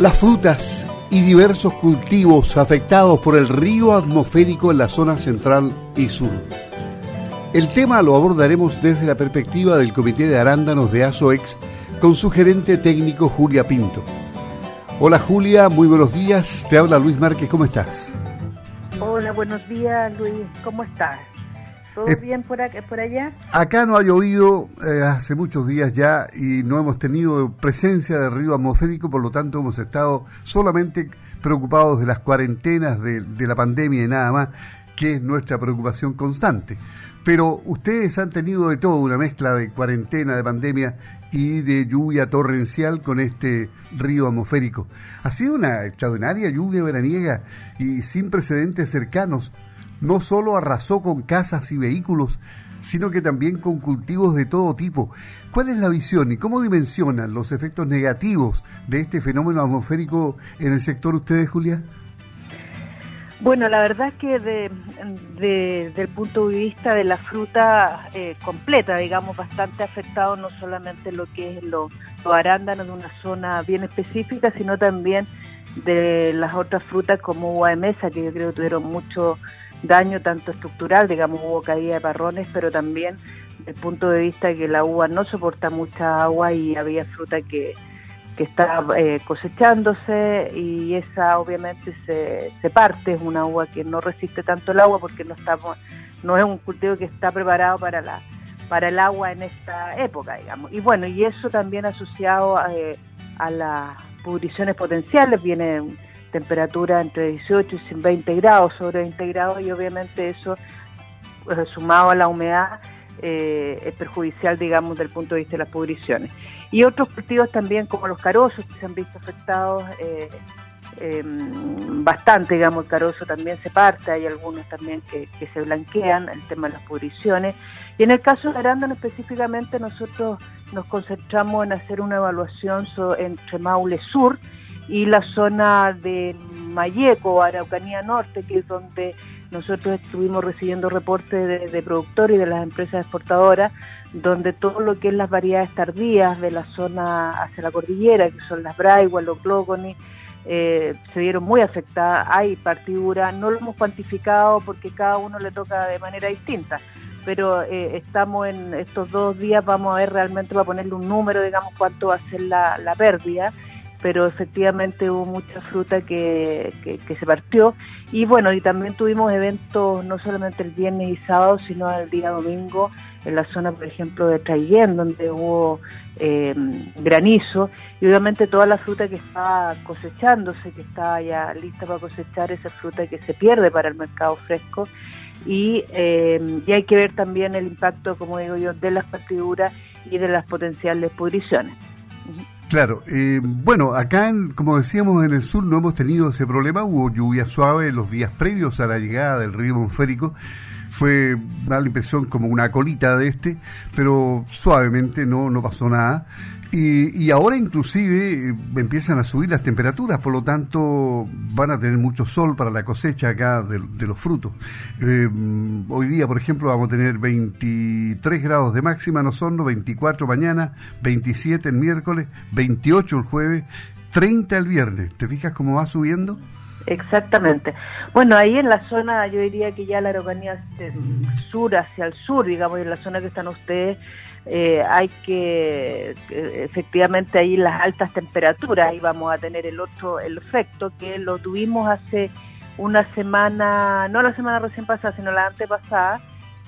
Las frutas y diversos cultivos afectados por el río atmosférico en la zona central y sur. El tema lo abordaremos desde la perspectiva del Comité de Arándanos de ASOEX con su gerente técnico Julia Pinto. Hola Julia, muy buenos días. Te habla Luis Márquez, ¿cómo estás? Hola, buenos días Luis, ¿cómo estás? ¿Todo eh, bien por, acá, por allá? Acá no ha llovido eh, hace muchos días ya y no hemos tenido presencia de río atmosférico, por lo tanto hemos estado solamente preocupados de las cuarentenas de, de la pandemia y nada más, que es nuestra preocupación constante. Pero ustedes han tenido de todo, una mezcla de cuarentena, de pandemia y de lluvia torrencial con este río atmosférico. Ha sido una extraordinaria lluvia veraniega y sin precedentes cercanos no solo arrasó con casas y vehículos, sino que también con cultivos de todo tipo. ¿Cuál es la visión y cómo dimensionan los efectos negativos de este fenómeno atmosférico en el sector ustedes, Julia? Bueno, la verdad es que desde el punto de vista de la fruta eh, completa, digamos, bastante afectado no solamente lo que es los arándanos de una zona bien específica, sino también de las otras frutas como uva de mesa, que yo creo que tuvieron mucho daño tanto estructural, digamos, hubo caída de parrones, pero también desde el punto de vista de que la uva no soporta mucha agua y había fruta que, que está eh, cosechándose y esa obviamente se, se parte, es una uva que no resiste tanto el agua porque no estamos, no es un cultivo que está preparado para la para el agua en esta época, digamos. Y bueno, y eso también asociado a, eh, a las pudriciones potenciales, viene temperatura entre 18 y 20 grados, sobre 20 grados, y obviamente eso, pues, sumado a la humedad, eh, es perjudicial, digamos, del punto de vista de las pudriciones. Y otros cultivos también, como los carozos, que se han visto afectados eh, em, bastante, digamos, el carozo también se parte, hay algunos también que, se blanquean, el tema de las pudriciones. Y en el caso de arándano específicamente, nosotros nos concentramos en hacer una evaluación entre Maule Sur, y la zona de Mayeco, Araucanía Norte, que es donde nosotros estuvimos recibiendo reportes de, productores y de las empresas exportadoras, donde todo lo que es las variedades tardías de la zona hacia la cordillera, que son las braiguas, los glógonis, eh, se vieron muy afectadas, hay partidura, no lo hemos cuantificado porque cada uno le toca de manera distinta, pero eh, estamos en estos dos días, vamos a ver realmente, va a ponerle un número, digamos, cuánto va a ser la pérdida, pero efectivamente hubo mucha fruta que, que, se partió. Y bueno, y también tuvimos eventos no solamente el viernes y sábado, sino el día domingo en la zona, por ejemplo, de Traiguén, donde hubo eh, granizo. Y obviamente toda la fruta que estaba cosechándose, que estaba ya lista para cosechar, esa fruta que se pierde para el mercado fresco. Y, eh, y hay que ver también el impacto, como digo yo, de las partiduras y de las potenciales pudriciones. Claro, eh, bueno, acá, como decíamos, en el sur no hemos tenido ese problema, hubo lluvia suave los días previos a la llegada del río Monférico, fue, da la impresión como una colita de este, pero suavemente no, no pasó nada. Y, ahora inclusive eh, empiezan a subir las temperaturas, por lo tanto van a tener mucho sol para la cosecha acá de, los frutos. Eh, hoy día, por ejemplo, vamos a tener 23 grados de máxima en Osorno, 24 mañana, 27 el miércoles, 28 el jueves, 30 el viernes. ¿Te fijas cómo va subiendo? Exactamente. Bueno, ahí en la zona, yo diría que ya la Araucanía sur hacia el sur, digamos, en la zona que están ustedes, eh, hay que, efectivamente ahí las altas temperaturas, ahí vamos a tener el otro, el efecto que lo tuvimos hace una semana, no la semana recién pasada, sino la antepasada,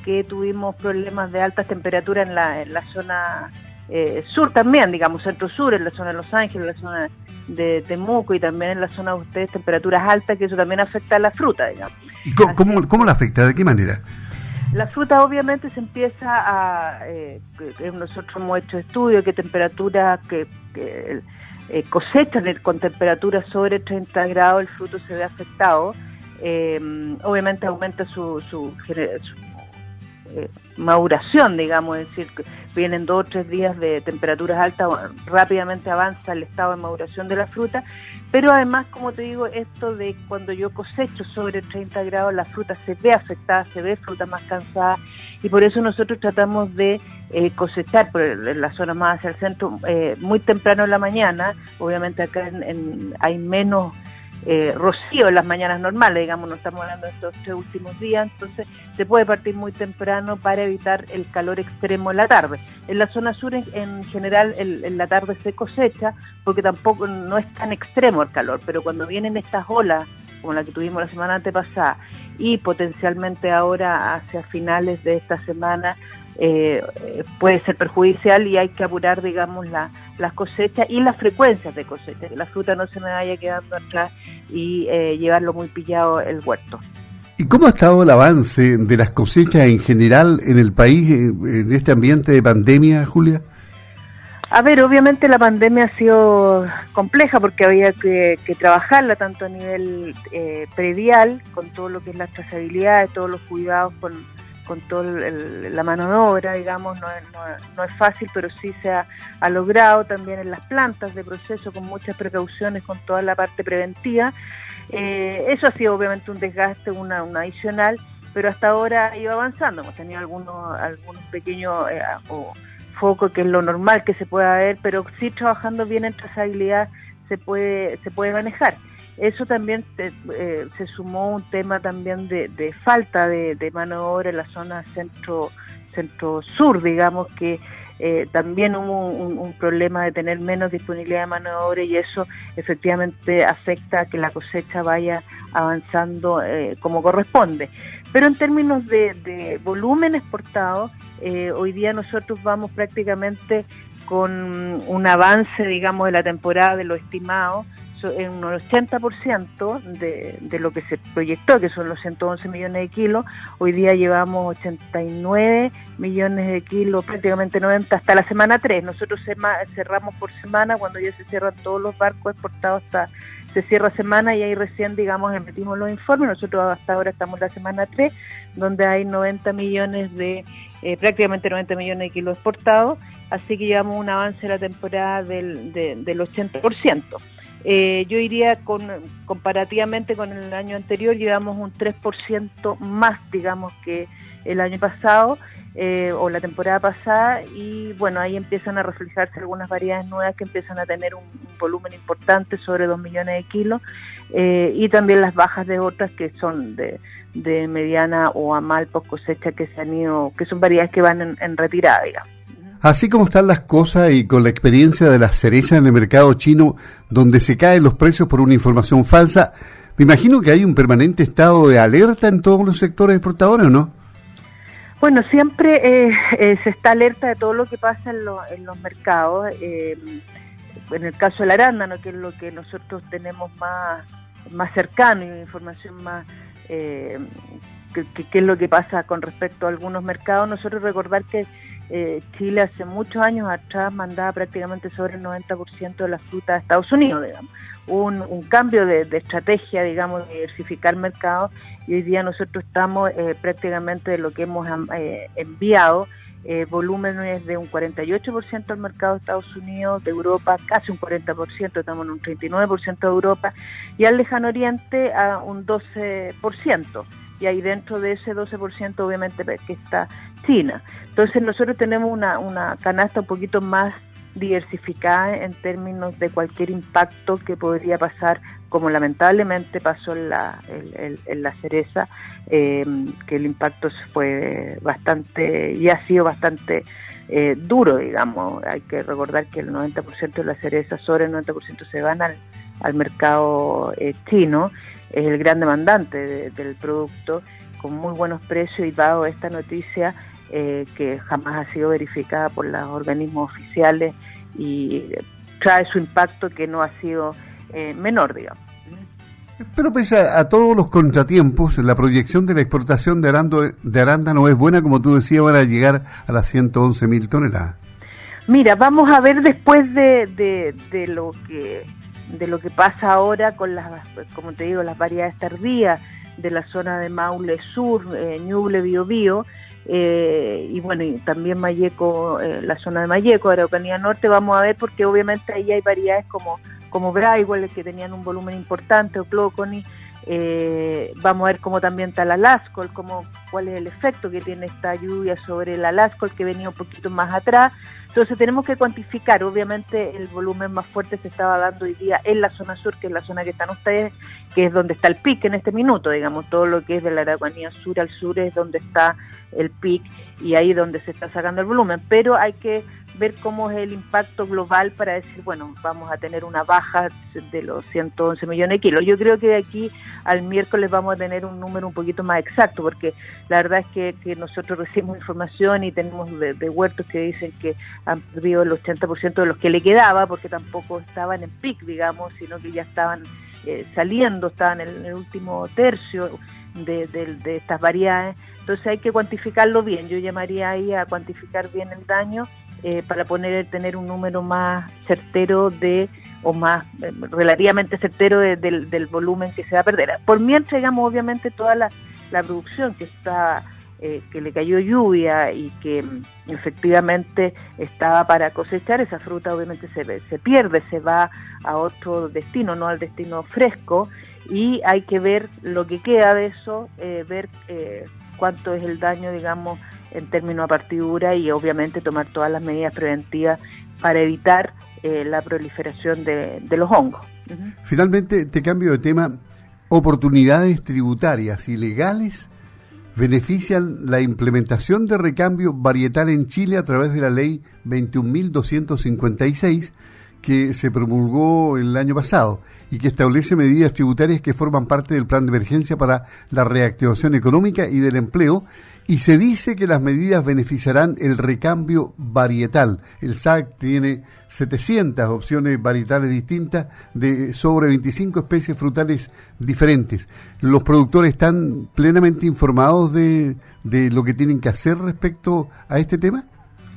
que tuvimos problemas de altas temperaturas en la, en la zona eh, sur también, digamos, centro-sur, en la zona de Los Ángeles, en la zona de Temuco y también en la zona de ustedes temperaturas altas, que eso también afecta a la fruta, digamos. ¿Y cómo, cómo la afecta? ¿De qué manera? La fruta obviamente se empieza a, eh, nosotros hemos hecho estudios que temperatura, que, eh, cosechan con temperatura sobre 30 grados el fruto se ve afectado. Eh, obviamente aumenta su, su, eh, maduración, digamos, es decir, vienen dos o tres días de temperaturas altas, rápidamente avanza el estado de maduración de la fruta, pero además, como te digo, esto de cuando yo cosecho sobre 30 grados, la fruta se ve afectada, se ve fruta más cansada, y por eso nosotros tratamos de eh, cosechar por la zona más hacia el centro eh, muy temprano en la mañana, obviamente acá hay menos eh, rocío en las mañanas normales, digamos, no estamos hablando de estos tres últimos días, entonces se puede partir muy temprano para evitar el calor extremo en la tarde. En la zona sur en, general en la tarde se cosecha porque tampoco no es tan extremo el calor, pero cuando vienen estas olas como la que tuvimos la semana antepasada y potencialmente ahora hacia finales de esta semana eh, puede ser perjudicial y hay que apurar, digamos, la, las cosechas y las frecuencias de cosecha, que la fruta no se me vaya quedando atrás y eh, llevarlo muy pillado el huerto. ¿Y cómo ha estado el avance de las cosechas en general en el país en este ambiente de pandemia, Julia? A ver, obviamente la pandemia ha sido compleja porque había que, trabajarla tanto a nivel eh, predial, con todo lo que es la trazabilidad, todos los cuidados con, con toda la mano de obra, digamos, no es, no, es fácil, pero sí se ha, logrado también en las plantas de proceso con muchas precauciones, con toda la parte preventiva. Eh, eso ha sido obviamente un desgaste, una, adicional, pero hasta ahora ha ido avanzando. Hemos tenido algunos, algunos pequeños eh, focos, que es lo normal que se pueda ver, pero sí trabajando bien en trazabilidad se puede, se puede manejar. Eso también eh, se sumó un tema también de, falta de, mano de obra en la zona centro centro sur, digamos que eh, también hubo un, problema de tener menos disponibilidad de mano de obra y eso efectivamente afecta a que la cosecha vaya avanzando eh, como corresponde. Pero en términos de, volumen exportado, hoy día nosotros vamos prácticamente con un avance, digamos, de la temporada de lo estimado en un 80% de, de lo que se proyectó, que son los 111 millones de kilos. Hoy día llevamos 89 millones de kilos, prácticamente 90 hasta la semana 3. Nosotros cerramos por semana, cuando ya se cierran todos los barcos exportados hasta se cierra semana y ahí recién, digamos, emitimos los informes. Nosotros hasta ahora estamos en la semana 3, donde hay 90 millones de, eh, prácticamente 90 millones de kilos exportados, así que llevamos un avance de la temporada del, del 80%. Eh, yo iría comparativamente con el año anterior, llevamos un 3% más, digamos, que el año pasado eh, o la temporada pasada y bueno, ahí empiezan a reflejarse algunas variedades nuevas que empiezan a tener un, volumen importante sobre 2 millones de kilos eh, y también las bajas de otras que son de, mediana o a mal post cosecha que se han ido, que son variedades que van en, en retirada, digamos. Así como están las cosas y con la experiencia de las cerezas en el mercado chino, donde se caen los precios por una información falsa, me imagino que hay un permanente estado de alerta en todos los sectores exportadores, ¿o no? Bueno, siempre eh, eh, se está alerta de todo lo que pasa en, los mercados. Eh, en el caso del arándano, que es lo que nosotros tenemos más, más cercano y información más que, que, es lo que pasa con respecto a algunos mercados, nosotros recordar que eh, Chile hace muchos años atrás mandaba prácticamente sobre el 90% de la fruta a Estados Unidos, digamos. Un, un cambio de, estrategia, digamos, de diversificar mercados y hoy día nosotros estamos eh, prácticamente de lo que hemos eh, enviado, volúmenes de un 48% al mercado de Estados Unidos, de Europa casi un 40%, estamos en un 39% de Europa y al lejano oriente a un 12% y ahí dentro de ese 12% obviamente que está China. Entonces nosotros tenemos una, una canasta un poquito más diversificada en términos de cualquier impacto que podría pasar, como lamentablemente pasó en la, en, la cereza, em, que el impacto fue bastante, y ha sido bastante eh, duro, digamos. Hay que recordar que el 90% de la cereza, sobre el 90% se van al, al mercado eh, chino, es el gran demandante del producto, con muy buenos precios y dado esta noticia, eh, que jamás ha sido verificada por los organismos oficiales y trae su impacto que no ha sido eh, menor, digamos. Pero pese a, todos los contratiempos, la proyección de la exportación de, arando, de arándano es buena, como tú decías, van a llegar a las 111 mil toneladas. Mira, vamos a ver después de, de, lo que de lo que pasa ahora con las, como te digo, las variedades tardías de la zona de Maule Sur, eh, Ñuble, Biobío, eh, y bueno, y también Mayeco, eh, la zona de Mayeco, Araucanía Norte, vamos a ver porque obviamente ahí hay variedades como, como que tenían un volumen importante, o Cloconi, eh, vamos a ver cómo también está la Lascol, cómo, cuál es el efecto que tiene esta lluvia sobre la Lascol que venía un poquito más atrás. Entonces tenemos que cuantificar, obviamente el volumen más fuerte se estaba dando hoy día en la zona sur, que es la zona que están ustedes, que es donde está el pic en este minuto, digamos, todo lo que es de la Araucanía sur al sur es donde está el pic y ahí donde se está sacando el volumen, pero hay que ver cómo es el impacto global para decir, bueno, vamos a tener una baja de los 111 millones de kilos. Yo creo que de aquí al miércoles vamos a tener un número un poquito más exacto, porque la verdad es que, que nosotros recibimos información y tenemos de, huertos que dicen que han perdido el 80% de los que le quedaba, porque tampoco estaban en pic, digamos, sino que ya estaban eh, saliendo, estaban en el último tercio de, de estas variedades. Entonces hay que cuantificarlo bien. Yo llamaría ahí a cuantificar bien el daño eh, para tener un número más certero de o más eh, relativamente certero del volumen que se va a perder. Por mientras, digamos, obviamente toda la, producción que está eh, que le cayó lluvia y que mm, efectivamente estaba para cosechar, esa fruta obviamente se, se pierde, se va a otro destino, no al destino fresco, y hay que ver lo que queda de eso, ver cuánto es el daño, digamos, en términos de partidura y obviamente tomar todas las medidas preventivas para evitar eh, la proliferación de, los hongos. Finalmente, te cambio de tema. Oportunidades tributarias y legales benefician la implementación de recambio varietal en Chile a través de la ley 21.256 que se promulgó el año pasado y que establece medidas tributarias que forman parte del plan de emergencia para la reactivación económica y del empleo y se dice que las medidas beneficiarán el recambio varietal. El SAC tiene 700 opciones varietales distintas de sobre 25 especies frutales diferentes. ¿Los productores están plenamente informados de, de lo que tienen que hacer respecto a este tema?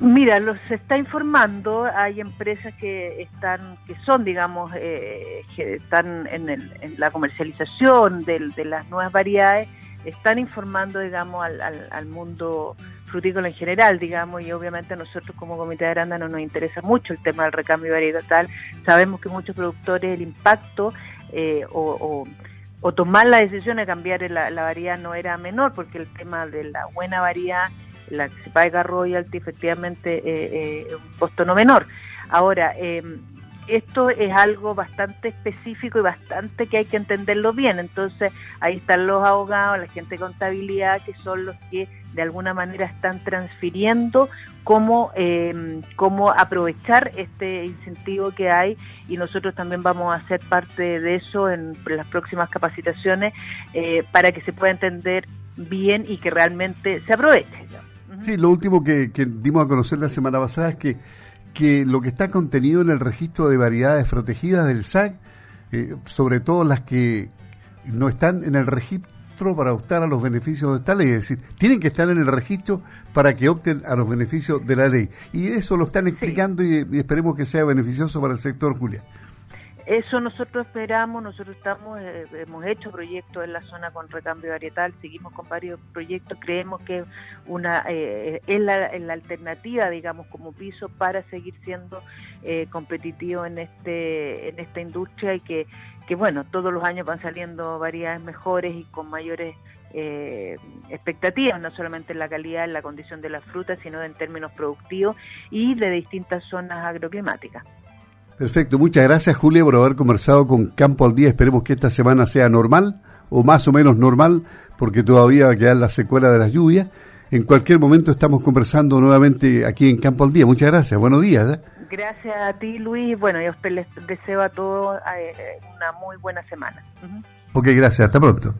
Mira, los está informando, hay empresas que están, que son, digamos, eh, que están en, el, en la comercialización de, de las nuevas variedades están informando, digamos, al, al, mundo frutícola en general, digamos, y obviamente a nosotros como Comité de Arándano nos interesa mucho el tema del recambio varietal. Sabemos que muchos productores el impacto eh, o, tomar la decisión de cambiar la, variedad no era menor, porque el tema de la buena variedad, la que se paga royalty, efectivamente eh, eh, un costo no menor. Ahora, eh, esto es algo bastante específico y bastante que hay que entenderlo bien. Entonces, ahí están los abogados, la gente de contabilidad, que son los que de alguna manera están transfiriendo cómo, eh, cómo aprovechar este incentivo que hay y nosotros también vamos a ser parte de eso en las próximas capacitaciones eh, para que se pueda entender bien y que realmente se aproveche. Sí, lo último que, que dimos a conocer la semana pasada es que que lo que está contenido en el registro de variedades protegidas del SAC, eh, sobre todo las que no están en el registro para optar a los beneficios de esta ley, es decir, tienen que estar en el registro para que opten a los beneficios de la ley. Y eso lo están explicando y, y esperemos que sea beneficioso para el sector, Julia. Eso nosotros esperamos, nosotros estamos, eh, hemos hecho proyectos en la zona con recambio varietal, seguimos con varios proyectos, creemos que una eh, es, la, alternativa, digamos, como piso para seguir siendo eh, competitivo en este en esta industria y que, que bueno, todos los años van saliendo variedades mejores y con mayores eh, expectativas, no solamente en la calidad, en la condición de las frutas, sino en términos productivos y de distintas zonas agroclimáticas. Perfecto, muchas gracias Julia por haber conversado con Campo al Día. Esperemos que esta semana sea normal o más o menos normal, porque todavía va a quedar la secuela de las lluvias. En cualquier momento estamos conversando nuevamente aquí en Campo al Día. Muchas gracias, buenos días. ¿eh? Gracias a ti Luis. Bueno, yo les deseo a todos eh, una muy buena semana. Ok, gracias, hasta pronto.